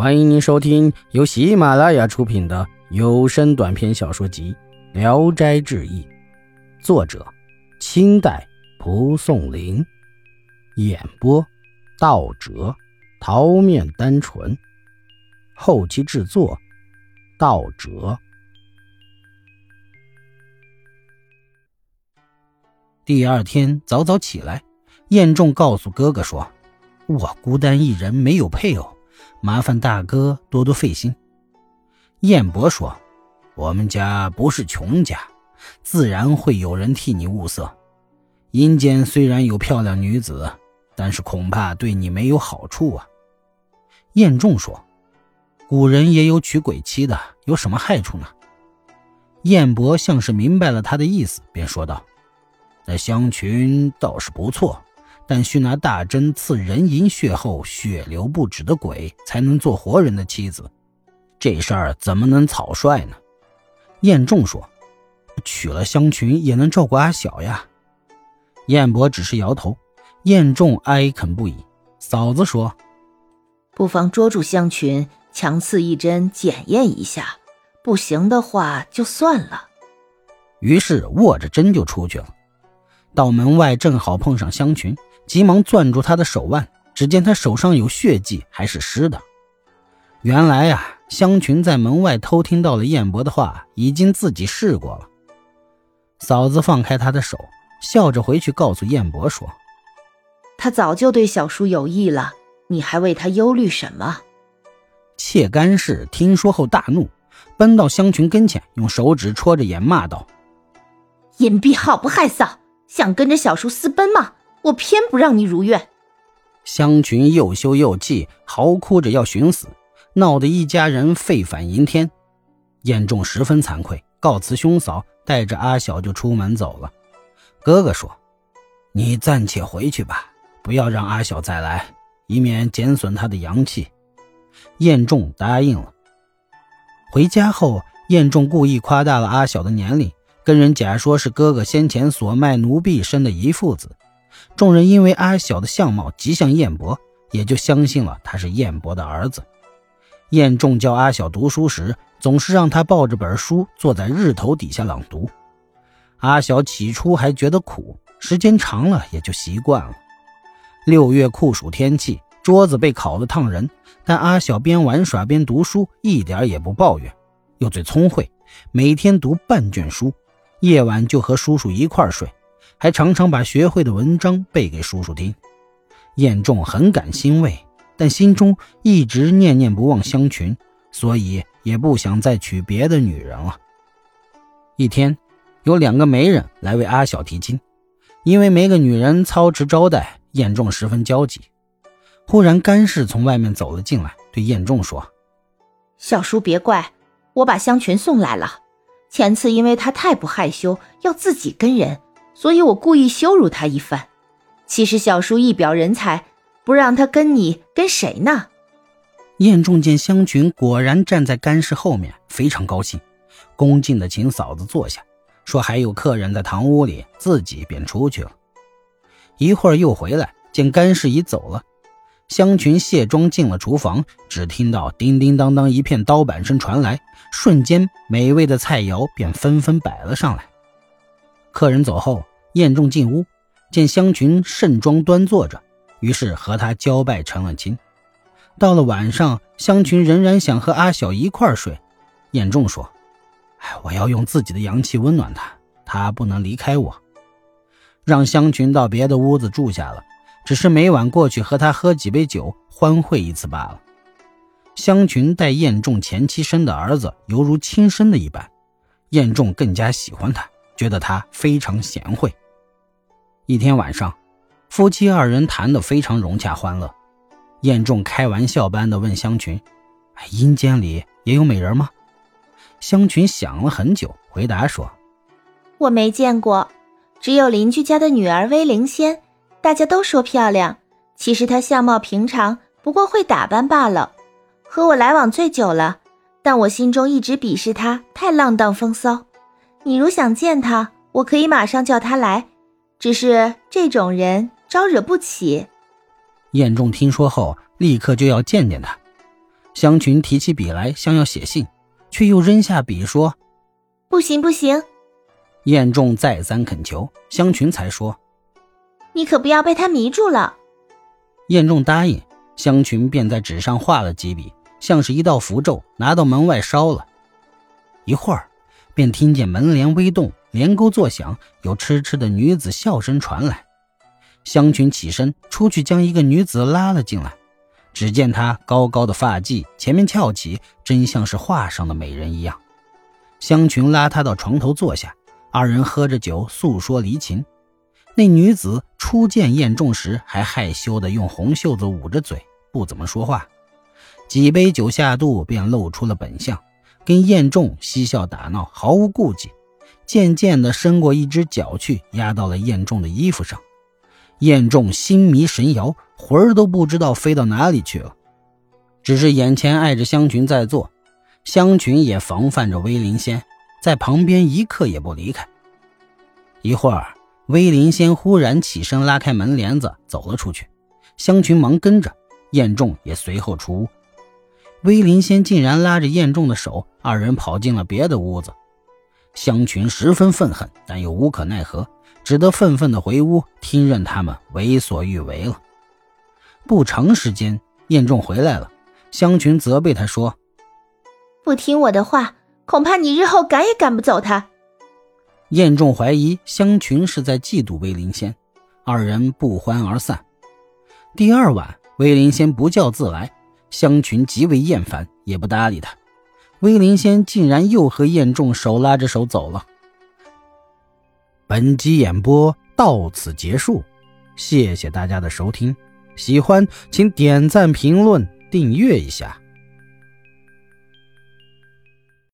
欢迎您收听由喜马拉雅出品的有声短篇小说集《聊斋志异》，作者：清代蒲松龄，演播：道哲、桃面单纯，后期制作：道哲。第二天早早起来，燕仲告诉哥哥说：“我孤单一人，没有配偶。”麻烦大哥多多费心。燕伯说：“我们家不是穷家，自然会有人替你物色。阴间虽然有漂亮女子，但是恐怕对你没有好处啊。”燕仲说：“古人也有娶鬼妻的，有什么害处呢？”燕伯像是明白了他的意思，便说道：“那香群倒是不错。”但需拿大针刺人阴穴后血流不止的鬼才能做活人的妻子，这事儿怎么能草率呢？燕仲说：“娶了香群也能照顾阿小呀。”燕伯只是摇头。燕仲哀恳不已。嫂子说：“不妨捉住香群，强刺一针检验一下，不行的话就算了。”于是握着针就出去了。到门外正好碰上香群。急忙攥住他的手腕，只见他手上有血迹，还是湿的。原来呀，香群在门外偷听到了燕伯的话，已经自己试过了。嫂子放开他的手，笑着回去告诉燕伯说：“他早就对小叔有意了，你还为他忧虑什么？”妾干氏听说后大怒，奔到香群跟前，用手指戳着眼骂道：“隐蔽好不害臊，想跟着小叔私奔吗？”我偏不让你如愿。香群又羞又气，嚎哭着要寻死，闹得一家人沸反迎天。燕仲十分惭愧，告辞兄嫂，带着阿小就出门走了。哥哥说：“你暂且回去吧，不要让阿小再来，以免减损他的阳气。”燕仲答应了。回家后，燕仲故意夸大了阿小的年龄，跟人假说是哥哥先前所卖奴婢生的遗父子。众人因为阿小的相貌极像燕伯，也就相信了他是燕伯的儿子。燕仲教阿小读书时，总是让他抱着本书坐在日头底下朗读。阿小起初还觉得苦，时间长了也就习惯了。六月酷暑天气，桌子被烤得烫人，但阿小边玩耍边读书，一点也不抱怨，又最聪慧，每天读半卷书，夜晚就和叔叔一块睡。还常常把学会的文章背给叔叔听，燕仲很感欣慰，但心中一直念念不忘香群，所以也不想再娶别的女人了。一天，有两个媒人来为阿小提亲，因为没个女人操持招待，燕仲十分焦急。忽然，干氏从外面走了进来，对燕仲说：“小叔别怪，我把香群送来了。前次因为他太不害羞，要自己跟人。”所以我故意羞辱他一番。其实小叔一表人才，不让他跟你跟谁呢？燕仲见香群果然站在干氏后面，非常高兴，恭敬的请嫂子坐下，说还有客人在堂屋里，自己便出去了。一会儿又回来，见干氏已走了，香群卸妆进了厨房，只听到叮叮当当一片刀板声传来，瞬间美味的菜肴便纷纷摆了上来。客人走后。燕仲进屋，见香群盛装端坐着，于是和他交拜成了亲。到了晚上，香群仍然想和阿小一块睡。燕仲说：“哎，我要用自己的阳气温暖他，他不能离开我。”让香群到别的屋子住下了，只是每晚过去和他喝几杯酒，欢会一次罢了。香群待燕仲前妻生的儿子犹如亲生的一般，燕仲更加喜欢他，觉得他非常贤惠。一天晚上，夫妻二人谈得非常融洽欢乐。燕仲开玩笑般的问香群：“阴间里也有美人吗？”香群想了很久，回答说：“我没见过，只有邻居家的女儿威灵仙，大家都说漂亮。其实她相貌平常，不过会打扮罢了。和我来往最久了，但我心中一直鄙视她太浪荡风骚。你如想见她，我可以马上叫她来。”只是这种人招惹不起。燕仲听说后，立刻就要见见他。香群提起笔来，想要写信，却又扔下笔说：“不行，不行。”燕仲再三恳求，香群才说：“你可不要被他迷住了。”燕仲答应，香群便在纸上画了几笔，像是一道符咒，拿到门外烧了。一会儿，便听见门帘微动，帘钩作响，有痴痴的女子笑声传来。香群起身出去，将一个女子拉了进来。只见她高高的发髻前面翘起，真像是画上的美人一样。香群拉她到床头坐下，二人喝着酒，诉说离情。那女子初见燕仲时，还害羞的用红袖子捂着嘴，不怎么说话。几杯酒下肚，便露出了本相，跟燕仲嬉笑打闹，毫无顾忌。渐渐的伸过一只脚去，压到了燕仲的衣服上。燕仲心迷神摇，魂儿都不知道飞到哪里去了。只是眼前碍着香群在坐，香群也防范着威灵仙，在旁边一刻也不离开。一会儿，威灵仙忽然起身拉开门帘子走了出去，香群忙跟着，燕仲也随后出屋。威灵仙竟然拉着燕仲的手，二人跑进了别的屋子。香群十分愤恨，但又无可奈何。只得愤愤地回屋，听任他们为所欲为了。不长时间，燕仲回来了，香群责备他说：“不听我的话，恐怕你日后赶也赶不走他。”燕仲怀疑香群是在嫉妒威灵仙，二人不欢而散。第二晚，威灵仙不叫自来，香群极为厌烦，也不搭理他。威灵仙竟然又和燕仲手拉着手走了。本集演播到此结束，谢谢大家的收听，喜欢请点赞、评论、订阅一下。